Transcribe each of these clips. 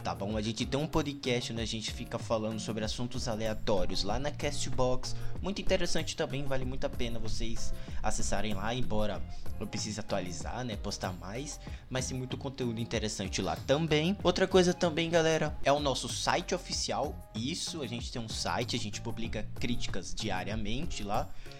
tá bom? A gente tem um podcast onde a gente fica falando sobre assuntos aleatórios lá na Castbox. Muito interessante também, vale muito a pena vocês acessarem lá, embora eu precise atualizar, né? Postar mais, mas tem muito conteúdo interessante lá também. Outra coisa também, galera, é o nosso site oficial. Isso, a gente tem um site, a gente publica críticas diariamente lá.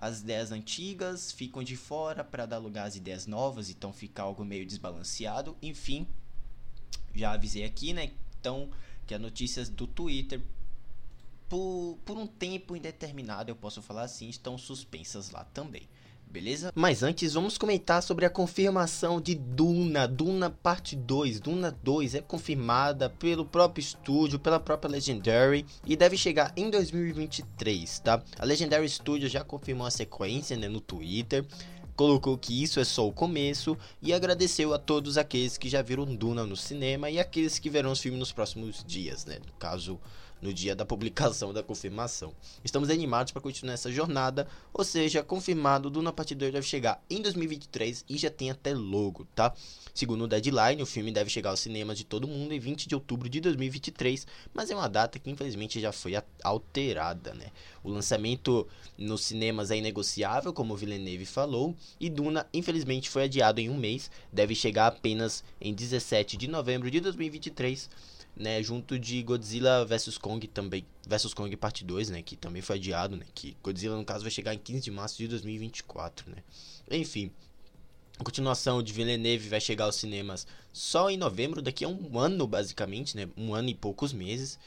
as ideias antigas ficam de fora para dar lugar às ideias novas, então fica algo meio desbalanceado. Enfim, já avisei aqui, né? Então, que as notícias do Twitter por, por um tempo indeterminado, eu posso falar assim, estão suspensas lá também beleza? Mas antes vamos comentar sobre a confirmação de Duna, Duna parte 2. Duna 2 é confirmada pelo próprio estúdio, pela própria Legendary e deve chegar em 2023, tá? A Legendary Studio já confirmou a sequência né, no Twitter colocou que isso é só o começo e agradeceu a todos aqueles que já viram Duna no cinema e aqueles que verão os filmes nos próximos dias, né? No caso, no dia da publicação da confirmação. Estamos animados para continuar essa jornada, ou seja, confirmado, Duna Parte 2 deve chegar em 2023 e já tem até logo, tá? Segundo o Deadline, o filme deve chegar aos cinemas de todo mundo em 20 de outubro de 2023, mas é uma data que infelizmente já foi alterada, né? O lançamento nos cinemas é inegociável, como Villeneuve falou, e Duna infelizmente foi adiado em um mês, deve chegar apenas em 17 de novembro de 2023 né, junto de Godzilla vs Kong também, vs Kong parte 2, né, que também foi adiado, né, que Godzilla no caso vai chegar em 15 de março de 2024, né. Enfim, a continuação de Villeneuve vai chegar aos cinemas só em novembro, daqui a um ano basicamente, né, um ano e poucos meses.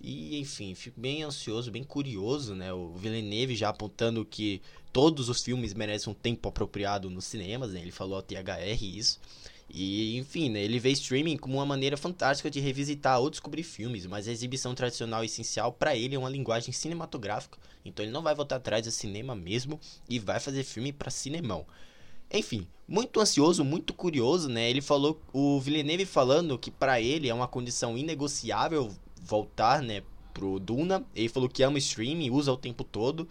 E enfim, fico bem ansioso, bem curioso, né? O Villeneuve já apontando que todos os filmes merecem um tempo apropriado nos cinemas, né? Ele falou ao THR isso. E, enfim, né, ele vê streaming como uma maneira fantástica de revisitar ou descobrir filmes, mas a exibição tradicional e essencial para ele é uma linguagem cinematográfica, então ele não vai voltar atrás do cinema mesmo e vai fazer filme para cinemão. Enfim, muito ansioso, muito curioso, né? Ele falou, o Villeneuve falando que para ele é uma condição inegociável voltar, né, pro Duna. Ele falou que ama streaming, usa o tempo todo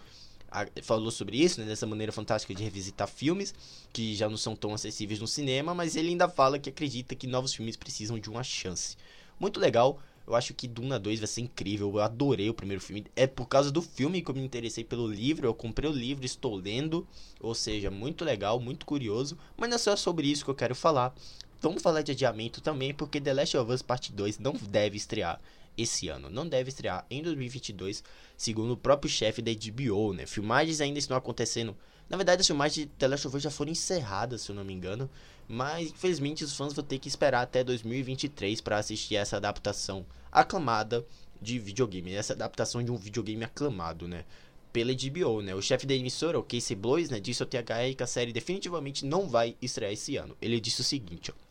falou sobre isso, né, dessa maneira fantástica de revisitar filmes que já não são tão acessíveis no cinema, mas ele ainda fala que acredita que novos filmes precisam de uma chance. Muito legal, eu acho que Duna 2 vai ser incrível, eu adorei o primeiro filme. É por causa do filme que eu me interessei pelo livro, eu comprei o livro, estou lendo, ou seja, muito legal, muito curioso, mas não é só sobre isso que eu quero falar. Vamos falar de adiamento também, porque The Last of Us Part 2 não deve estrear esse ano. Não deve estrear em 2022, segundo o próprio chefe da HBO, né? Filmagens ainda estão acontecendo. Na verdade, as filmagens de The Last of Us já foram encerradas, se eu não me engano. Mas, infelizmente, os fãs vão ter que esperar até 2023 para assistir essa adaptação aclamada de videogame. Essa adaptação de um videogame aclamado, né? pela HBO, né? O chefe da emissora, o Casey Bloys, né, disse ao THR que a série definitivamente não vai estrear esse ano. Ele disse o seguinte, ó.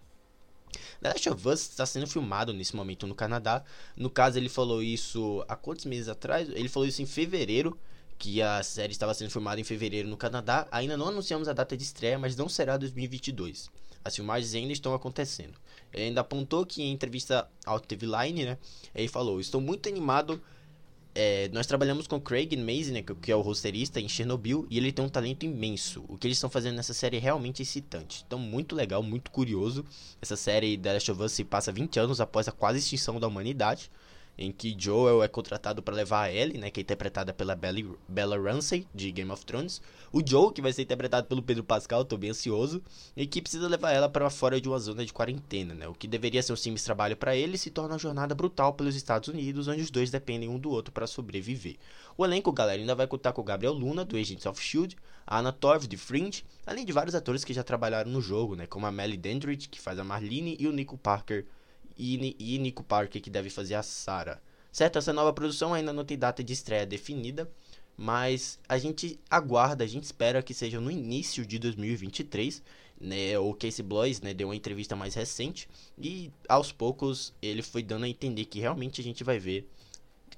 The Last of Us está sendo filmado nesse momento no Canadá. No caso, ele falou isso há quantos meses atrás? Ele falou isso em fevereiro, que a série estava sendo filmada em fevereiro no Canadá. Ainda não anunciamos a data de estreia, mas não será 2022. As filmagens ainda estão acontecendo. Ele ainda apontou que em entrevista ao TV Line, né, ele falou: "Estou muito animado é, nós trabalhamos com Craig Mazin, né, que é o roteirista em Chernobyl, e ele tem um talento imenso. O que eles estão fazendo nessa série é realmente excitante. Então, muito legal, muito curioso. Essa série The Last of Us se passa 20 anos após a quase extinção da humanidade em que Joel é contratado para levar a Ellie, né, que é interpretada pela Bella, Bella Ramsey, de Game of Thrones. O Joe, que vai ser interpretado pelo Pedro Pascal, tô bem ansioso, e que precisa levar ela para fora de uma zona de quarentena, né, o que deveria ser um simples trabalho para ele se torna uma jornada brutal pelos Estados Unidos, onde os dois dependem um do outro para sobreviver. O elenco, galera, ainda vai contar com Gabriel Luna, do Agents of S.H.I.E.L.D., a Anna Torv, de Fringe, além de vários atores que já trabalharam no jogo, né, como a Melly Dandridge, que faz a Marlene, e o Nico Parker, e, e Nico Parker, que deve fazer a Sarah. Certo, essa nova produção ainda não tem data de estreia definida, mas a gente aguarda, a gente espera que seja no início de 2023. Né, o Casey Bloys né, deu uma entrevista mais recente e aos poucos ele foi dando a entender que realmente a gente vai ver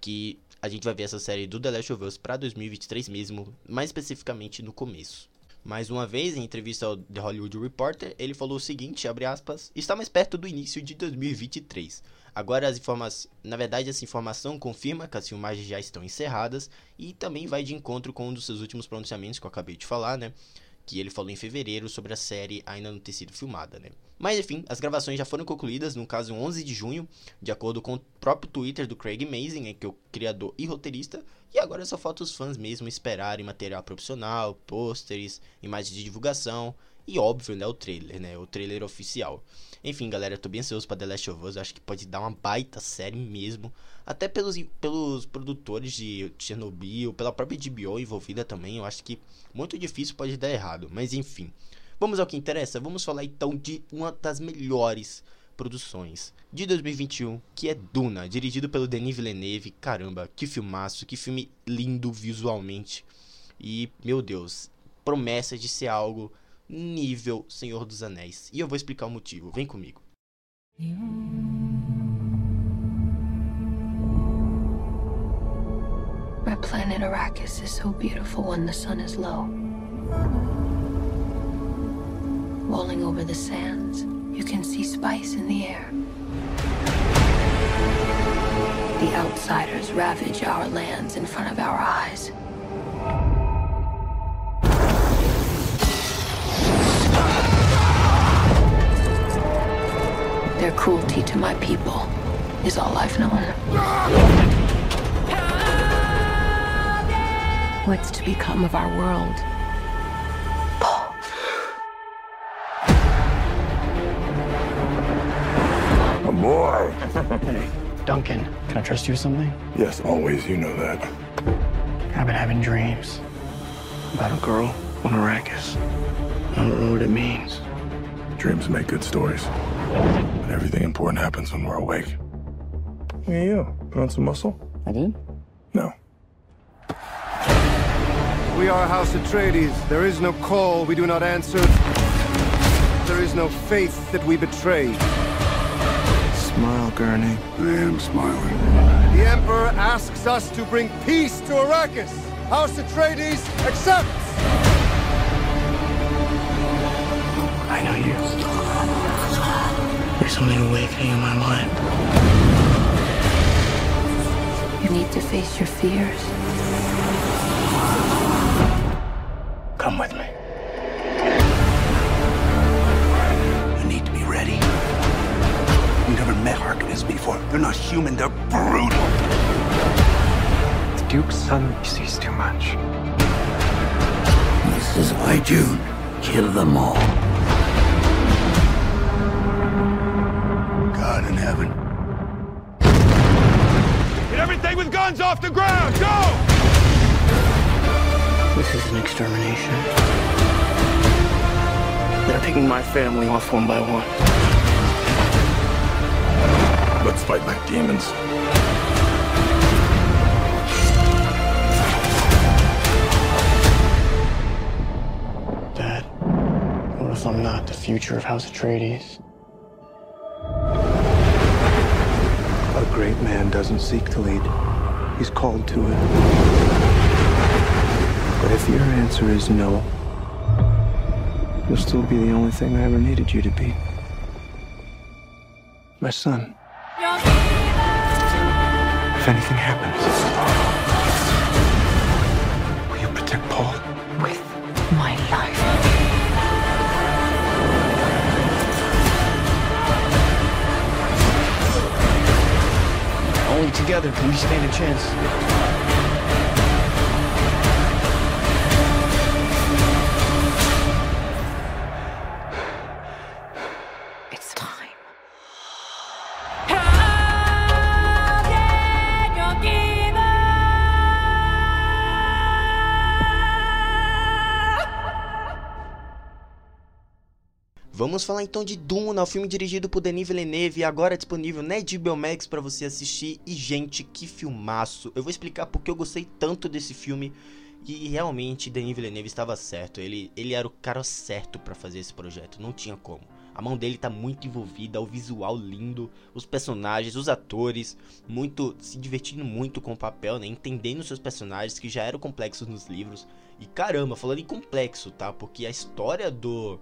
que a gente vai ver essa série do The Last of Us para 2023 mesmo, mais especificamente no começo. Mais uma vez, em entrevista ao The Hollywood Reporter, ele falou o seguinte, aspas, está mais perto do início de 2023. Agora as informações, na verdade essa informação confirma que as filmagens já estão encerradas e também vai de encontro com um dos seus últimos pronunciamentos que eu acabei de falar, né? Que ele falou em fevereiro sobre a série ainda não ter sido filmada, né? Mas enfim, as gravações já foram concluídas, no caso 11 de junho, de acordo com o próprio Twitter do Craig Mazin, né, que é o criador e roteirista, e agora só falta os fãs mesmo esperarem material profissional, pôsteres, imagens de divulgação e óbvio, né, o trailer, né, o trailer oficial. Enfim, galera, eu tô bem ansioso pra The Last of Us, eu acho que pode dar uma baita série mesmo, até pelos, pelos produtores de Chernobyl, pela própria DBO envolvida também, eu acho que muito difícil pode dar errado, mas enfim. Vamos ao que interessa, vamos falar então de uma das melhores produções de 2021, que é Duna, dirigido pelo Denis Villeneuve. Caramba, que filmaço, que filme lindo visualmente. E, meu Deus, promessa de ser algo nível Senhor dos Anéis. E eu vou explicar o motivo. Vem comigo. My planet Arrakis is so beautiful when the sun is low. Rolling over the sands. You can see spice in the air. The outsiders ravage our lands in front of our eyes. Their cruelty to my people is all I've known. What's to become of our world? boy. hey, Duncan, can I trust you with something? Yes, always. You know that. I've been having dreams about a girl on Arrakis. I don't know what it means. Dreams make good stories. But everything important happens when we're awake. Hey, you. Put on some muscle? I did? No. We are House Atreides. There is no call we do not answer. There is no faith that we betray. Smile, Gurney. I am smiling. The Emperor asks us to bring peace to Arrakis. House Atreides accepts! I know you. There's something awakening in my mind. You need to face your fears. Come with me. You need to be ready. You've never met Harkonnens before. They're not human, they're brutal. The Duke's son sees too much. This is why June. Kill them all. God in heaven. Get everything with guns off the ground! Go! This is an extermination. They're picking my family off one by one. Let's fight like demons. Dad, what if I'm not the future of House Atreides? Great man doesn't seek to lead. He's called to it. But if your answer is no, you'll still be the only thing I ever needed you to be. My son. If anything happens, together can we stand a chance. Vamos falar então de Duna, o filme dirigido por Denis Villeneuve, agora disponível na HBO Max para você assistir. E gente, que filmaço! Eu vou explicar porque eu gostei tanto desse filme e realmente Denis Villeneuve estava certo. Ele, ele era o cara certo para fazer esse projeto, não tinha como. A mão dele tá muito envolvida, o visual lindo, os personagens, os atores, muito se divertindo muito com o papel, né? Entendendo seus personagens que já eram complexos nos livros. E caramba, falando em complexo, tá? Porque a história do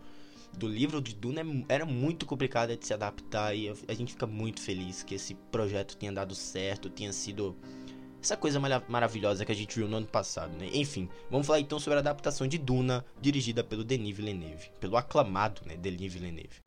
do livro de Duna é era muito complicada de se adaptar e a gente fica muito feliz que esse projeto tenha dado certo, tenha sido essa coisa maravilhosa que a gente viu no ano passado, né? Enfim, vamos falar então sobre a adaptação de Duna, dirigida pelo Denis Villeneuve, pelo aclamado, né, Denis Villeneuve.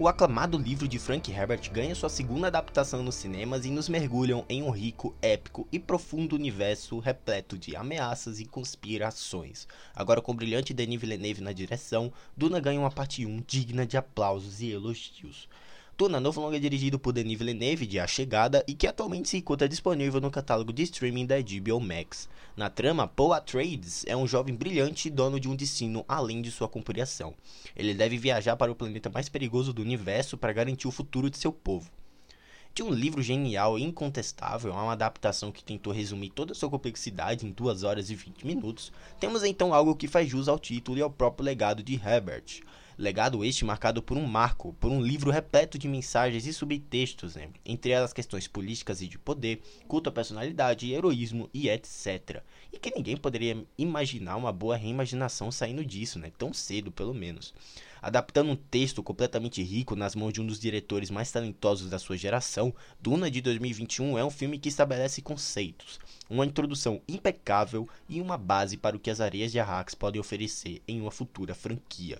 O aclamado livro de Frank Herbert ganha sua segunda adaptação nos cinemas e nos mergulham em um rico, épico e profundo universo repleto de ameaças e conspirações. Agora com o brilhante Denis Villeneuve na direção, Duna ganha uma parte 1 digna de aplausos e elogios. Duna, novo longa dirigido por Denis Villeneuve de A Chegada e que atualmente se encontra disponível no catálogo de streaming da HBO Max. Na trama, Paul Atreides é um jovem brilhante dono de um destino além de sua compreensão. Ele deve viajar para o planeta mais perigoso do universo para garantir o futuro de seu povo. De um livro genial e incontestável a uma adaptação que tentou resumir toda sua complexidade em 2 horas e 20 minutos, temos então algo que faz jus ao título e ao próprio legado de Herbert. Legado este marcado por um marco, por um livro repleto de mensagens e subtextos, né? entre elas questões políticas e de poder, culto à personalidade, heroísmo e etc. E que ninguém poderia imaginar uma boa reimaginação saindo disso, né? tão cedo pelo menos. Adaptando um texto completamente rico nas mãos de um dos diretores mais talentosos da sua geração, Duna de 2021 é um filme que estabelece conceitos, uma introdução impecável e uma base para o que as areias de Arrax podem oferecer em uma futura franquia.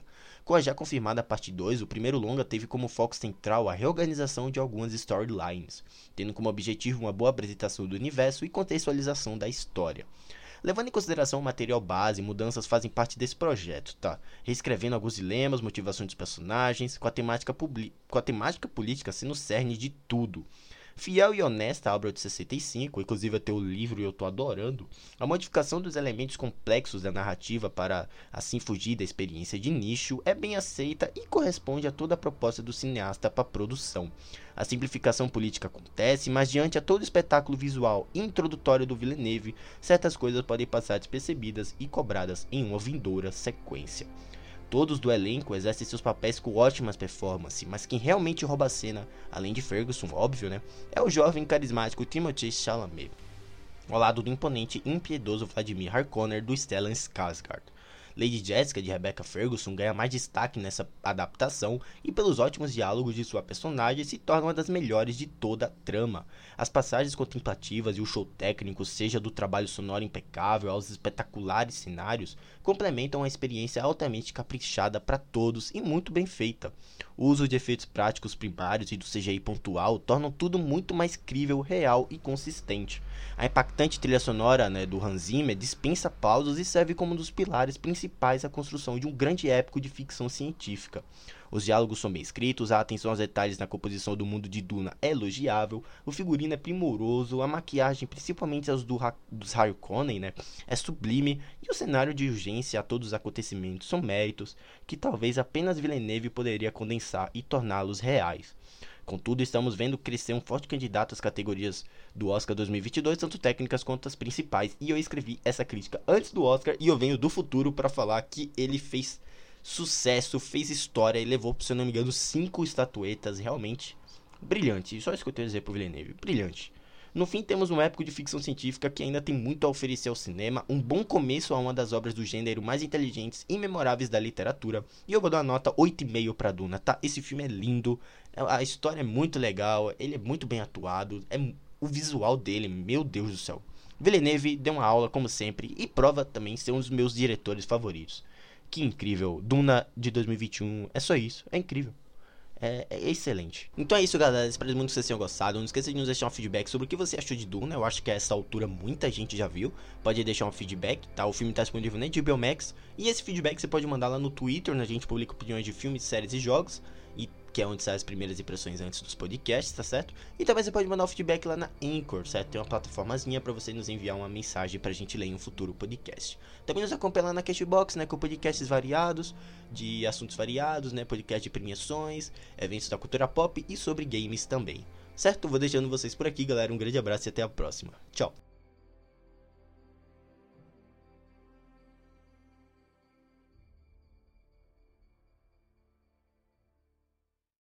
Com a já confirmada parte 2, o primeiro longa teve como foco central a reorganização de algumas storylines, tendo como objetivo uma boa apresentação do universo e contextualização da história. Levando em consideração o material base, mudanças fazem parte desse projeto, tá? Reescrevendo alguns dilemas, motivações dos personagens, com a temática, com a temática política sendo o cerne de tudo. Fiel e honesta à obra de 65, inclusive até o livro eu tô adorando, a modificação dos elementos complexos da narrativa para assim fugir da experiência de nicho é bem aceita e corresponde a toda a proposta do cineasta para a produção. A simplificação política acontece, mas diante a todo espetáculo visual introdutório do Villeneuve, certas coisas podem passar despercebidas e cobradas em uma vindoura sequência. Todos do elenco exercem seus papéis com ótimas performances, mas quem realmente rouba a cena, além de Ferguson, óbvio, né, é o jovem carismático Timothée Chalamet, ao lado do imponente e impiedoso Vladimir Harkonnen do Stellan Skarsgård. Lady Jessica de Rebecca Ferguson ganha mais destaque nessa adaptação e pelos ótimos diálogos de sua personagem se torna uma das melhores de toda a trama. As passagens contemplativas e o show técnico, seja do trabalho sonoro impecável aos espetaculares cenários, complementam a experiência altamente caprichada para todos e muito bem feita. O uso de efeitos práticos primários e do CGI pontual tornam tudo muito mais crível, real e consistente. A impactante trilha sonora né, do Hans Zimmer dispensa pausas e serve como um dos pilares principais da construção de um grande épico de ficção científica. Os diálogos são bem escritos, a atenção aos detalhes na composição do mundo de Duna é elogiável, o figurino é primoroso, a maquiagem, principalmente as do ha dos Harkonnen, né, é sublime e o cenário de urgência a todos os acontecimentos são méritos que talvez apenas Villeneuve poderia condensar e torná-los reais. Contudo, estamos vendo crescer um forte candidato às categorias do Oscar 2022, tanto técnicas quanto as principais. E eu escrevi essa crítica antes do Oscar e eu venho do futuro para falar que ele fez sucesso, fez história e levou, se eu não me engano, cinco estatuetas. Realmente brilhante. Só isso que eu tenho a dizer pro Villeneuve. Brilhante. No fim, temos um épico de ficção científica que ainda tem muito a oferecer ao cinema, um bom começo a uma das obras do gênero mais inteligentes e memoráveis da literatura, e eu vou dar uma nota 8,5 pra Duna, tá? Esse filme é lindo, a história é muito legal, ele é muito bem atuado, é o visual dele, meu Deus do céu. Villeneuve deu uma aula como sempre e prova também ser um dos meus diretores favoritos. Que incrível, Duna de 2021, é só isso, é incrível. É, é, excelente. Então é isso, galera. Espero muito que vocês tenham gostado. Não esqueça de nos deixar um feedback sobre o que você achou de Duna. Eu acho que a essa altura muita gente já viu. Pode deixar um feedback, tá? O filme tá disponível na HBO Max. E esse feedback você pode mandar lá no Twitter, onde a gente publica opiniões de filmes, séries e jogos. E que é onde saem as primeiras impressões antes dos podcasts, tá certo? E também você pode mandar o um feedback lá na Anchor, certo? Tem uma plataformazinha para você nos enviar uma mensagem pra gente ler em um futuro podcast. Também nos acompanha lá na Cashbox, né? Com podcasts variados, de assuntos variados, né? Podcast de premiações, eventos da cultura pop e sobre games também. Certo? Vou deixando vocês por aqui, galera. Um grande abraço e até a próxima. Tchau!